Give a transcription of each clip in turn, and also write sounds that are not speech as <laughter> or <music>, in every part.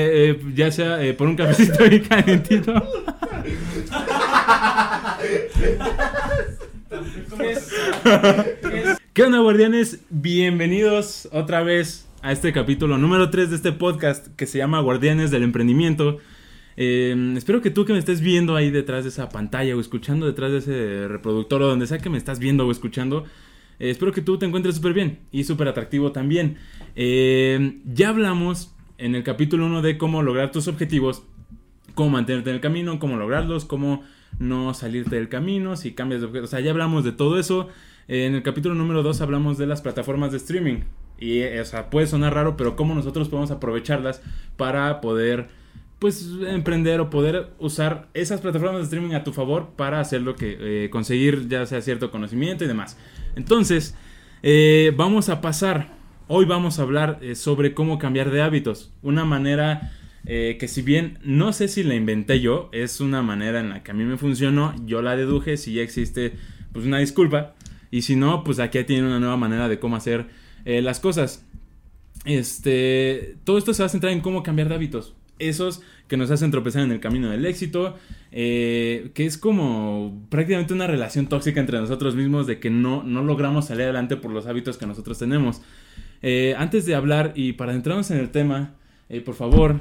Eh, ya sea eh, por un cafecito y calentito. ¿Qué onda, guardianes? Bienvenidos otra vez a este capítulo número 3 de este podcast que se llama Guardianes del Emprendimiento. Eh, espero que tú que me estés viendo ahí detrás de esa pantalla o escuchando detrás de ese reproductor o donde sea que me estás viendo o escuchando, eh, espero que tú te encuentres súper bien y súper atractivo también. Eh, ya hablamos en el capítulo 1 de cómo lograr tus objetivos, cómo mantenerte en el camino, cómo lograrlos, cómo no salirte del camino, si cambias de objeto. O sea, ya hablamos de todo eso. en el capítulo número 2 hablamos de las plataformas de streaming. Y, o sea, puede sonar raro, pero cómo nosotros podemos aprovecharlas para poder pues emprender o poder usar esas plataformas de streaming a tu favor para hacer lo que eh, conseguir ya sea cierto conocimiento y demás. Entonces, eh, vamos a pasar, hoy vamos a hablar eh, sobre cómo cambiar de hábitos. Una manera que si bien no sé si la inventé yo, es una manera en la que a mí me funcionó, yo la deduje, si ya existe, pues una disculpa. Y si no, pues aquí tiene una nueva manera de cómo hacer las cosas. Este, todo esto se va a centrar en cómo cambiar de hábitos esos que nos hacen tropezar en el camino del éxito, eh, que es como prácticamente una relación tóxica entre nosotros mismos de que no, no logramos salir adelante por los hábitos que nosotros tenemos. Eh, antes de hablar y para entrarnos en el tema, eh, por favor,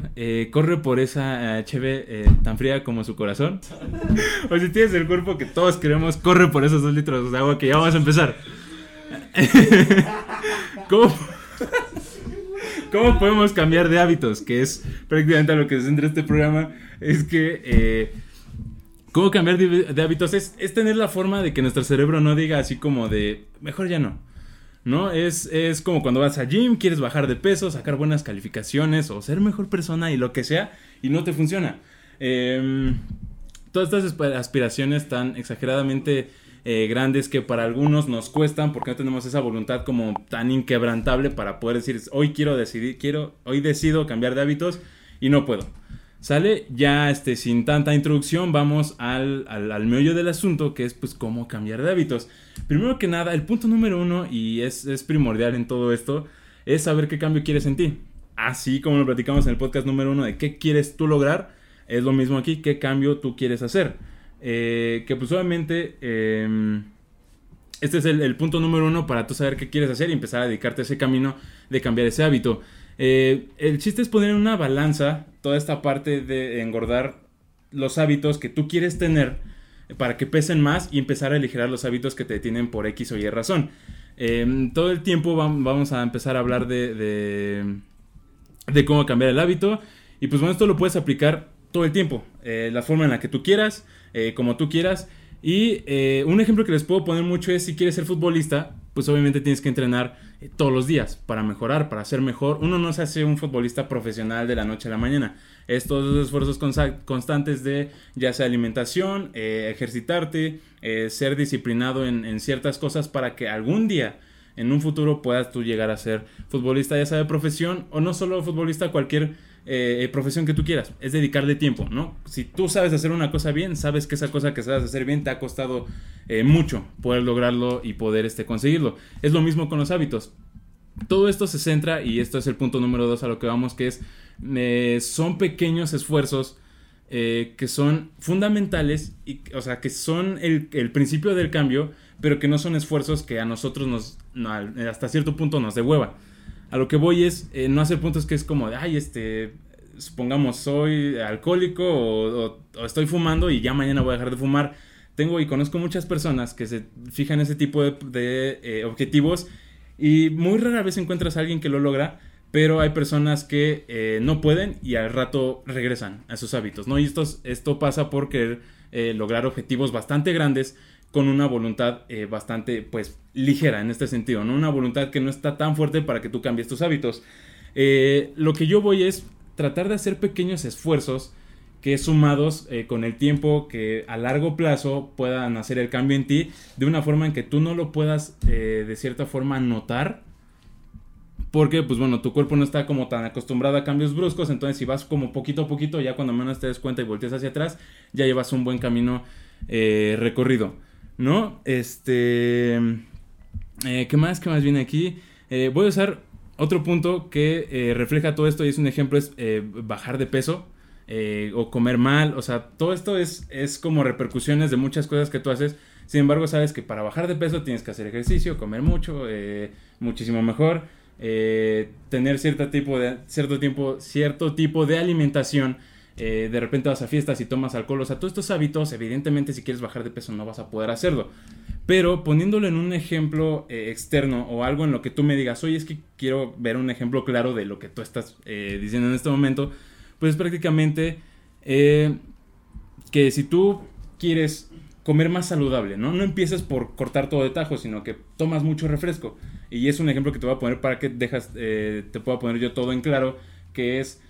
corre por esa HB tan fría como su corazón. <laughs> o si tienes el cuerpo que todos queremos, corre por esos dos litros de agua que ya vamos a empezar. <laughs> ¿Cómo? <laughs> ¿Cómo podemos cambiar de hábitos? Que es prácticamente a lo que se centra este programa. Es que... Eh, ¿Cómo cambiar de, hábitos? Es, tener la forma de que nuestro cerebro no diga así como de... Mejor ya no. ¿No? Es, es como cuando vas a gym, quieres bajar de peso, sacar buenas calificaciones o ser mejor persona y lo que sea, y no te funciona. Em, todas estas aspiraciones tan exageradamente eh, grandes que para algunos nos cuestan porque no tenemos esa voluntad como tan inquebrantable para poder decir, hoy quiero decidir, quiero, hoy decido cambiar de hábitos y no puedo. Sale, ya este, sin tanta introducción, vamos al, al, meollo del asunto, que es pues cómo cambiar de hábitos. Primero que nada, el punto número uno, y es, es primordial en todo esto, es saber qué cambio quieres en ti. Así como lo platicamos en el podcast número uno de qué quieres tú lograr, es lo mismo aquí, qué cambio tú quieres hacer. Eh, que pues obviamente em, este es el, punto número uno para tú saber qué quieres hacer y empezar a dedicarte a ese camino de cambiar ese hábito. Eh, el chiste es poner en una balanza toda esta parte de engordar los hábitos que tú quieres tener para que pesen más y empezar a aligerar los hábitos que te tienen por X o Y razón. Em, todo el tiempo vamos a empezar a hablar de, de, de, cómo cambiar el hábito. Y pues bueno, esto lo puedes aplicar todo el tiempo. Eh, la forma en la que tú quieras. Eh, como tú quieras. Y un ejemplo que les puedo poner mucho es si quieres ser futbolista, pues obviamente tienes que entrenar eh, todos los días para mejorar, para ser mejor. Uno no se hace un futbolista profesional de la noche a la mañana. Es todos los esfuerzos constantes de ya sea alimentación, ejercitarte, ser disciplinado en, en ciertas cosas para que algún día en un futuro puedas tú llegar a ser futbolista, ya sea de profesión o no solo futbolista, cualquier eh, eh, profesión que tú quieras, es dedicarle tiempo, ¿no? Si tú sabes hacer una cosa bien, sabes que esa cosa que sabes hacer bien te ha costado eh, mucho poder lograrlo y poder este, conseguirlo. Es lo mismo con los hábitos. Todo esto se centra, y esto es el punto número dos a lo que vamos, que es, son pequeños esfuerzos que son fundamentales, y, o sea, que son el, principio del cambio, pero que no son esfuerzos que a nosotros nos, hasta cierto punto nos de hueva. A lo que voy es eh, no hacer puntos que es como de, ay, este, supongamos, soy alcohólico o, estoy fumando y ya mañana voy a dejar de fumar. Tengo y conozco muchas personas que se fijan en ese tipo de, eh, objetivos y muy rara vez encuentras a alguien que lo logra, pero hay personas que eh, no pueden y al rato regresan a sus hábitos, ¿no? Y esto, esto pasa por querer lograr objetivos bastante grandes con una voluntad eh, bastante, pues, ligera en este sentido, ¿no? Una voluntad que no está tan fuerte para que tú cambies tus hábitos. Eh, lo que yo voy es tratar de hacer pequeños esfuerzos que sumados eh, con el tiempo que a largo plazo puedan hacer el cambio en ti de una forma en que tú no lo puedas de cierta forma notar porque pues bueno tu cuerpo no está como tan acostumbrado a cambios bruscos entonces si vas como poquito a poquito ya cuando menos te des cuenta y volteas hacia atrás ya llevas un buen camino recorrido ¿no? Este... Eh, ¿Qué más? ¿Qué más viene aquí? Eh, voy a usar otro punto que eh, refleja todo esto y es un ejemplo es bajar de peso o comer mal. O sea, todo esto es, es como repercusiones de muchas cosas que tú haces. Sin embargo, sabes que para bajar de peso tienes que hacer ejercicio, comer mucho, muchísimo mejor. tener cierto tipo de cierto tiempo cierto tipo de alimentación de repente vas a fiestas y tomas alcohol o sea todos estos hábitos evidentemente si quieres bajar de peso no vas a poder hacerlo pero poniéndolo en un ejemplo eh, externo o algo en lo que tú me digas, oye, es que quiero ver un ejemplo claro de lo que tú estás eh, diciendo en este momento, pues prácticamente eh, que si tú quieres comer más saludable, ¿no? No empieces por cortar todo de tajo, sino que tomas mucho refresco. Y es un ejemplo que te voy a poner para que dejas, te pueda poner yo todo en claro, que es,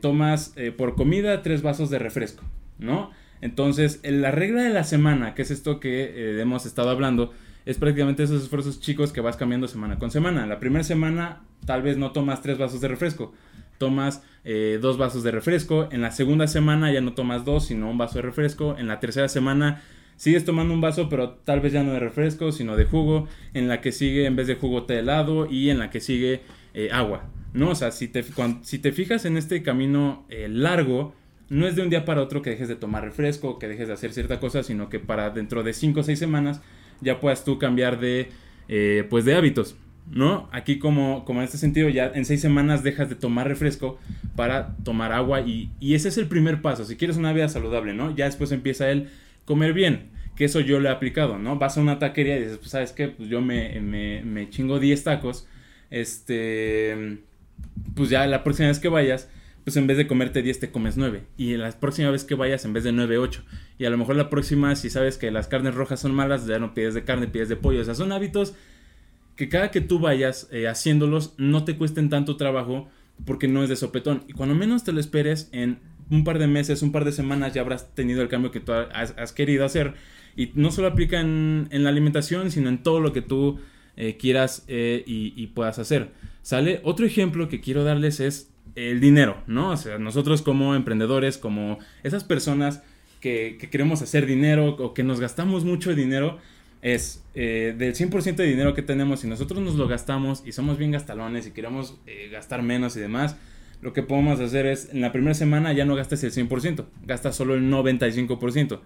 tomas por comida tres vasos de refresco, ¿no? Entonces, la regla de la semana, que es esto que eh, hemos estado hablando, es prácticamente esos esfuerzos chicos que vas cambiando semana con semana. La primera semana tal vez no tomas tres vasos de refresco, tomas eh, dos vasos de refresco. En la segunda semana ya no tomas dos, sino un vaso de refresco. En la tercera semana sigues tomando un vaso, pero tal vez ya no de refresco, sino de jugo. En la que sigue, en vez de jugo, té helado. Y en la que sigue, eh, agua. ¿No? O sea, si te, si te fijas en este camino largo, no es de un día para otro que dejes de tomar refresco, que dejes de hacer cierta cosa, sino que para dentro de 5 o 6 semanas ya puedas tú cambiar de, eh, pues de hábitos, ¿no? Aquí como, como en este sentido ya en 6 semanas dejas de tomar refresco para tomar agua y, ese es el primer paso, si quieres una vida saludable, ¿no? Ya después empieza el comer bien, que eso yo lo he aplicado, ¿no? Vas a una taquería y dices, pues sabes qué, pues yo me, me, me chingo 10 tacos, este, pues ya la próxima vez que vayas, pues en vez de comerte 10 te comes 9. Y la próxima vez que vayas, en vez de 9, 8. Y a lo mejor la próxima, si sabes que las carnes rojas son malas, ya no pides de carne, pides de pollo. O sea, son hábitos que cada que tú vayas eh, haciéndolos no te cuesten tanto trabajo porque no es de sopetón. Y cuando menos te lo esperes, en un par de meses, un par de semanas ya habrás tenido el cambio que tú has, querido hacer. Y no solo aplica en, la alimentación, sino en todo lo que tú eh, quieras eh, y, puedas hacer. ¿Sale? Otro ejemplo que quiero darles es el dinero, ¿no? O sea, nosotros como emprendedores, como esas personas que, queremos hacer dinero o que nos gastamos mucho dinero, es eh, del 100% de dinero que tenemos, si nosotros nos lo gastamos y somos bien gastalones y queremos eh, gastar menos y demás, lo que podemos hacer es en la primera semana ya no gastes el 100%, gastas solo el 95%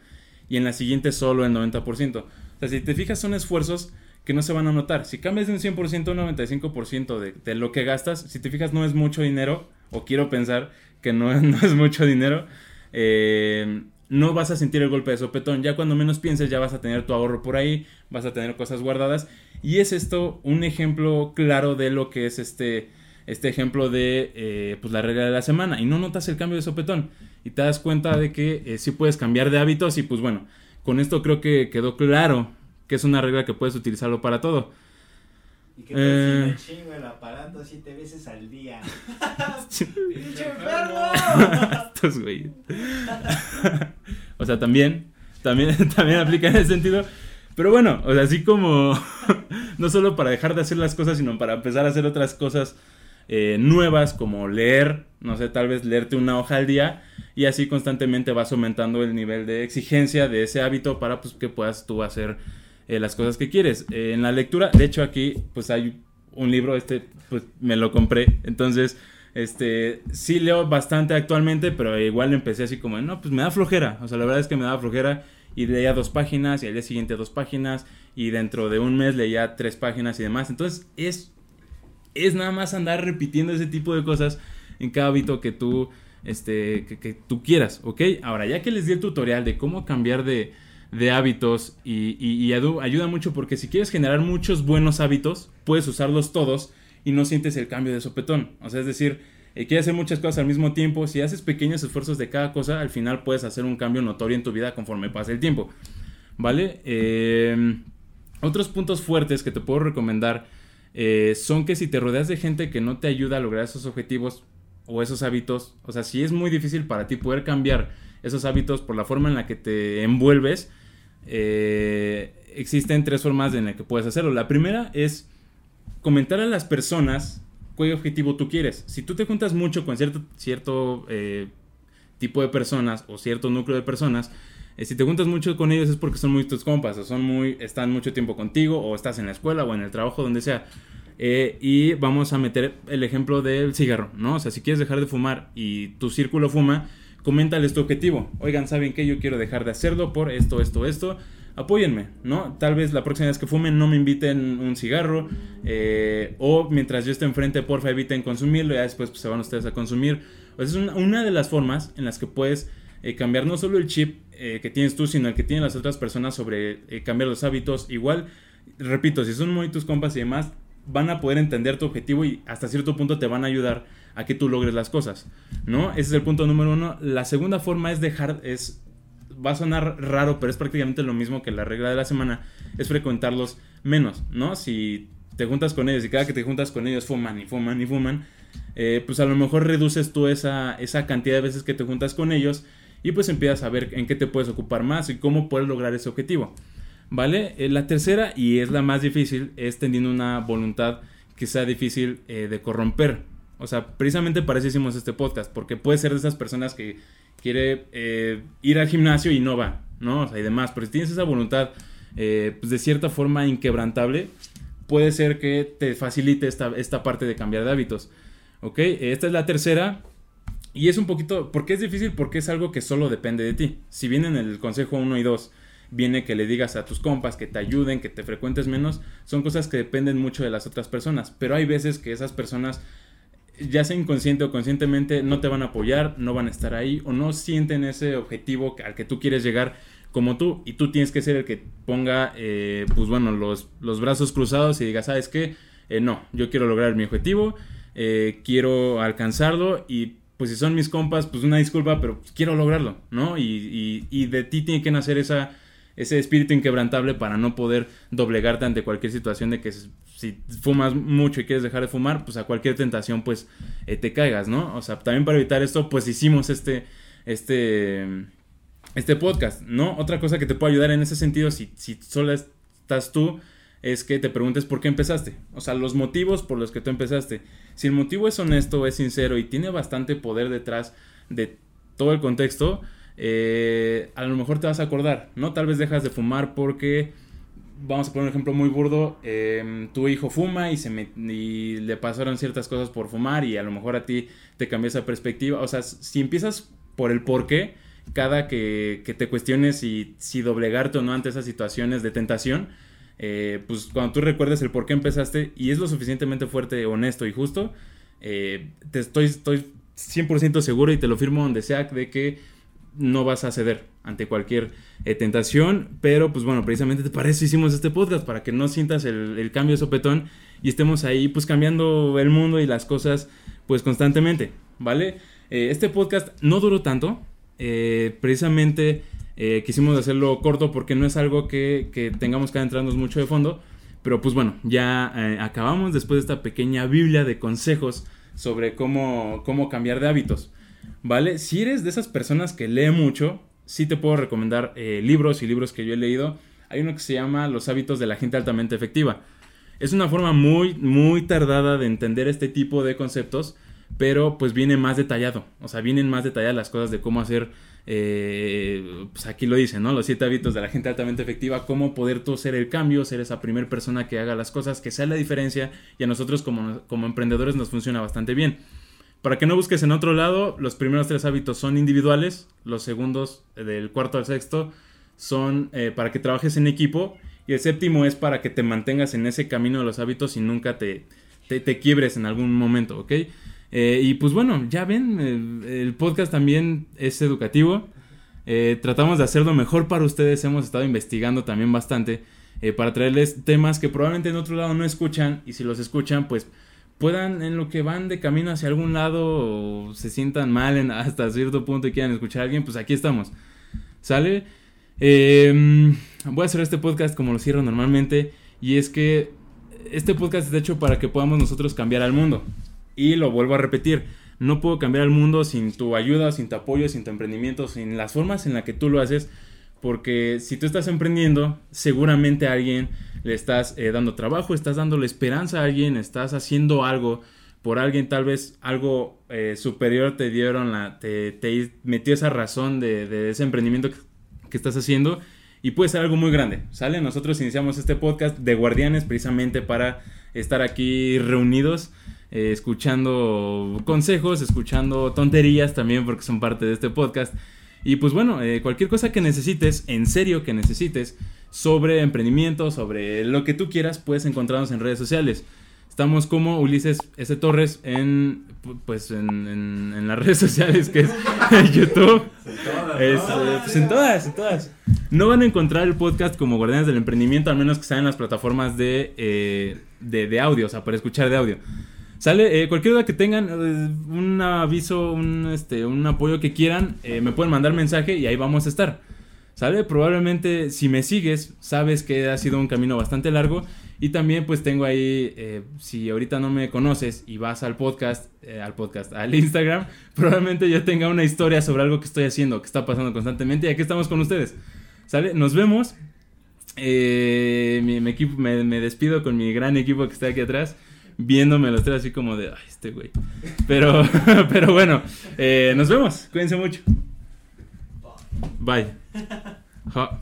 y en la siguiente solo el 90%. O sea, si te fijas son esfuerzos que no se van a notar. Si cambias de un 100% a un 95% de, lo que gastas, si te fijas no es mucho dinero, o quiero pensar que <laughs> no, es mucho dinero, eh, no vas a sentir el golpe de sopetón. Ya cuando menos pienses ya vas a tener tu ahorro por ahí, vas a tener cosas guardadas. Y es esto un ejemplo claro de lo que es este, este ejemplo de eh, pues la regla de la semana. Y no notas el cambio de sopetón. Y te das cuenta de que eh, sí puedes cambiar de hábitos y pues bueno, con esto creo que quedó claro que es una regla que puedes utilizarlo para todo. Y que eh... me chingo el aparato siete veces al día. <laughs> ¡Pinche enfermo! <laughs> Estos güeyes. <laughs> o sea, también, también, también aplica en ese sentido. Pero bueno, o sea, así como no solo para dejar de hacer las cosas, sino para empezar a hacer otras cosas eh, nuevas, como leer, no sé, tal vez leerte una hoja al día y así constantemente vas aumentando el nivel de exigencia de ese hábito para pues, que puedas tú hacer eh, las cosas que quieres. Eh, en la lectura, de hecho aquí pues hay un libro, este pues me lo compré, entonces este sí leo bastante actualmente, pero igual empecé así como, no, pues me da flojera, o sea, la verdad es que me da flojera y leía dos páginas y al día siguiente dos páginas y dentro de un mes leía tres páginas y demás, entonces es, es nada más andar repitiendo ese tipo de cosas en cada hábito que tú, este, que, que tú quieras, ¿ok? Ahora, ya que les di el tutorial de cómo cambiar de de hábitos y, ayuda mucho porque si quieres generar muchos buenos hábitos, puedes usarlos todos y no sientes el cambio de sopetón. O sea, es decir, eh, quieres hacer muchas cosas al mismo tiempo, si haces pequeños esfuerzos de cada cosa, al final puedes hacer un cambio notorio en tu vida conforme pase el tiempo. ¿Vale? Eh, otros puntos fuertes que te puedo recomendar eh, son que si te rodeas de gente que no te ayuda a lograr esos objetivos o esos hábitos, o sea, si es muy difícil para ti poder cambiar esos hábitos por la forma en la que te envuelves, eh, existen tres formas en las que puedes hacerlo. La primera es comentar a las personas qué objetivo tú quieres. Si tú te juntas mucho con cierto, cierto eh, tipo de personas o cierto núcleo de personas, eh, si te juntas mucho con ellos es porque son muy tus compas o son muy, están mucho tiempo contigo o estás en la escuela o en el trabajo, donde sea. Y vamos a meter el ejemplo del cigarro, ¿no? O sea, si quieres dejar de fumar y tu círculo fuma, coméntales tu objetivo. Oigan, ¿saben qué? Yo quiero dejar de hacerlo por esto, esto, esto. Apóyenme, ¿no? Tal vez la próxima vez que fumen no me inviten un cigarro. Eh, o mientras yo esté enfrente, porfa, eviten consumirlo. Ya después pues, se van ustedes a consumir. Pues es una, de las formas en las que puedes eh, cambiar no solo el chip eh, que tienes tú, sino el que tienen las otras personas sobre cambiar los hábitos. Igual, repito, si son muy tus compas y demás, van a poder entender tu objetivo y hasta cierto punto te van a ayudar a que tú logres las cosas, ¿no? Ese es el punto número uno. La segunda forma es dejar, es, va a sonar raro, pero es prácticamente lo mismo que la regla de la semana, es frecuentarlos menos, ¿no? Si te juntas con ellos y cada que te juntas con ellos fuman y fuman y fuman, eh, pues a lo mejor reduces tú esa, esa cantidad de veces que te juntas con ellos y pues empiezas a ver en qué te puedes ocupar más y cómo puedes lograr ese objetivo. ¿Vale? Eh, la tercera, y es la más difícil, es teniendo una voluntad que sea difícil eh, de corromper. O sea, precisamente para eso hicimos este podcast, porque puede ser de esas personas que quiere eh, ir al gimnasio y no va, ¿no? O sea, y demás. Pero si tienes esa voluntad, pues de cierta forma inquebrantable, puede ser que te facilite esta, esta parte de cambiar de hábitos. ¿Ok? Esta es la tercera. Y es un poquito, ¿por qué es difícil? Porque es algo que solo depende de ti. Si bien en el consejo 1 y 2 viene que le digas a tus compas que te ayuden, que te frecuentes menos, son cosas que dependen mucho de las otras personas, pero hay veces que esas personas ya sea inconsciente o conscientemente no te van a apoyar, no van a estar ahí o no sienten ese objetivo al que tú quieres llegar como tú y tú tienes que ser el que ponga eh, pues bueno los, los, brazos cruzados y diga sabes qué eh, no yo quiero lograr mi objetivo eh, quiero alcanzarlo y pues si son mis compas pues una disculpa pero quiero lograrlo no y, y, de ti tiene que nacer esa ese espíritu inquebrantable para no poder doblegarte ante cualquier situación de que si fumas mucho y quieres dejar de fumar, pues a cualquier tentación pues eh, te caigas, ¿no? O sea, también para evitar esto pues hicimos este, este, este podcast, ¿no? Otra cosa que te puede ayudar en ese sentido, si, si solo estás tú, es que te preguntes por qué empezaste. O sea, los motivos por los que tú empezaste. Si el motivo es honesto, es sincero y tiene bastante poder detrás de todo el contexto, eh, a lo mejor te vas a acordar, ¿no? Tal vez dejas de fumar porque, vamos a poner un ejemplo muy burdo, em, tu hijo fuma y, se y le pasaron ciertas cosas por fumar y a lo mejor a ti te cambia esa perspectiva. O sea, si empiezas por el por qué, cada que, te cuestiones si, si doblegarte o no ante esas situaciones de tentación, eh, pues cuando tú recuerdes el por qué empezaste y es lo suficientemente fuerte, honesto y justo, eh, te estoy, estoy 100% seguro y te lo firmo donde sea de que no vas a ceder ante cualquier eh, tentación. Pero pues bueno, precisamente para eso hicimos este podcast, para que no sientas el, cambio de sopetón y estemos ahí pues cambiando el mundo y las cosas pues constantemente, ¿vale? Eh, este podcast no duró tanto, eh, precisamente quisimos hacerlo corto porque no es algo que, que tengamos que adentrarnos mucho de fondo. Pero pues bueno, ya acabamos después de esta pequeña Biblia de consejos sobre cómo, cómo cambiar de hábitos. ¿vale? Si eres de esas personas que lee mucho, sí te puedo recomendar eh, libros y libros que yo he leído. Hay uno que se llama Los hábitos de la gente altamente efectiva. Es una forma muy, muy tardada de entender este tipo de conceptos, pero pues viene más detallado. O sea, vienen más detalladas las cosas de cómo hacer, eh, pues aquí lo dice, ¿no? Los siete hábitos de la gente altamente efectiva, cómo poder tú ser el cambio, ser esa primera persona que haga las cosas, que sea la diferencia y a nosotros como, como emprendedores nos funciona bastante bien. Para que no busques en otro lado, los primeros tres hábitos son individuales, los segundos eh, del cuarto al sexto son eh, para que trabajes en equipo y el séptimo es para que te mantengas en ese camino de los hábitos y nunca te, te, quiebres en algún momento, ¿ok? Eh, y pues bueno, ya ven, el, podcast también es educativo. tratamos de hacerlo mejor para ustedes, hemos estado investigando también bastante para traerles temas que probablemente en otro lado no escuchan y si los escuchan pues puedan en lo que van de camino hacia algún lado o se sientan mal hasta cierto punto y quieran escuchar a alguien, pues aquí estamos. ¿Sale? Em, voy a hacer este podcast como lo cierro normalmente y es que este podcast es hecho para que podamos nosotros cambiar al mundo. Y lo vuelvo a repetir, no puedo cambiar al mundo sin tu ayuda, sin tu apoyo, sin tu emprendimiento, sin las formas en las que tú lo haces, porque si tú estás emprendiendo, seguramente alguien le estás eh, dando trabajo, estás dándole esperanza a alguien, estás haciendo algo por alguien, tal vez algo eh, superior te dieron, la, te, metió esa razón de, ese emprendimiento que, estás haciendo y puede ser algo muy grande, ¿sale? Nosotros iniciamos este podcast de guardianes precisamente para estar aquí reunidos. Eh, escuchando consejos, escuchando tonterías también porque son parte de este podcast. Y pues bueno, cualquier cosa que necesites, en serio que necesites, sobre emprendimiento, sobre lo que tú quieras, puedes encontrarnos en redes sociales. Estamos como Ulises S. Torres en, pues en, las <laughs> redes sociales, que es <laughs> YouTube. Eh, pues en todas, en todas. No van a encontrar el podcast como Guardianes del Emprendimiento, al menos que sean en las plataformas de, de, de audio, o sea, para escuchar de audio. Sale, eh, cualquier duda que tengan, eh, un aviso, un, este, un apoyo que quieran, eh, me pueden mandar mensaje y ahí vamos a estar. ¿Sale? Probablemente si me sigues, sabes que ha sido un camino bastante largo. Y también pues tengo ahí, si ahorita no me conoces y vas al podcast, al podcast, al Instagram, <laughs> probablemente yo tenga una historia sobre algo que estoy haciendo, que está pasando constantemente y aquí estamos con ustedes. ¿Sale? Nos vemos. mi, equipo, me, me despido con mi gran equipo que está aquí atrás viéndome los tres así como de, ay, este güey. Pero, <laughs> pero bueno, eh, nos vemos. Cuídense mucho. Bye. 呵呵呵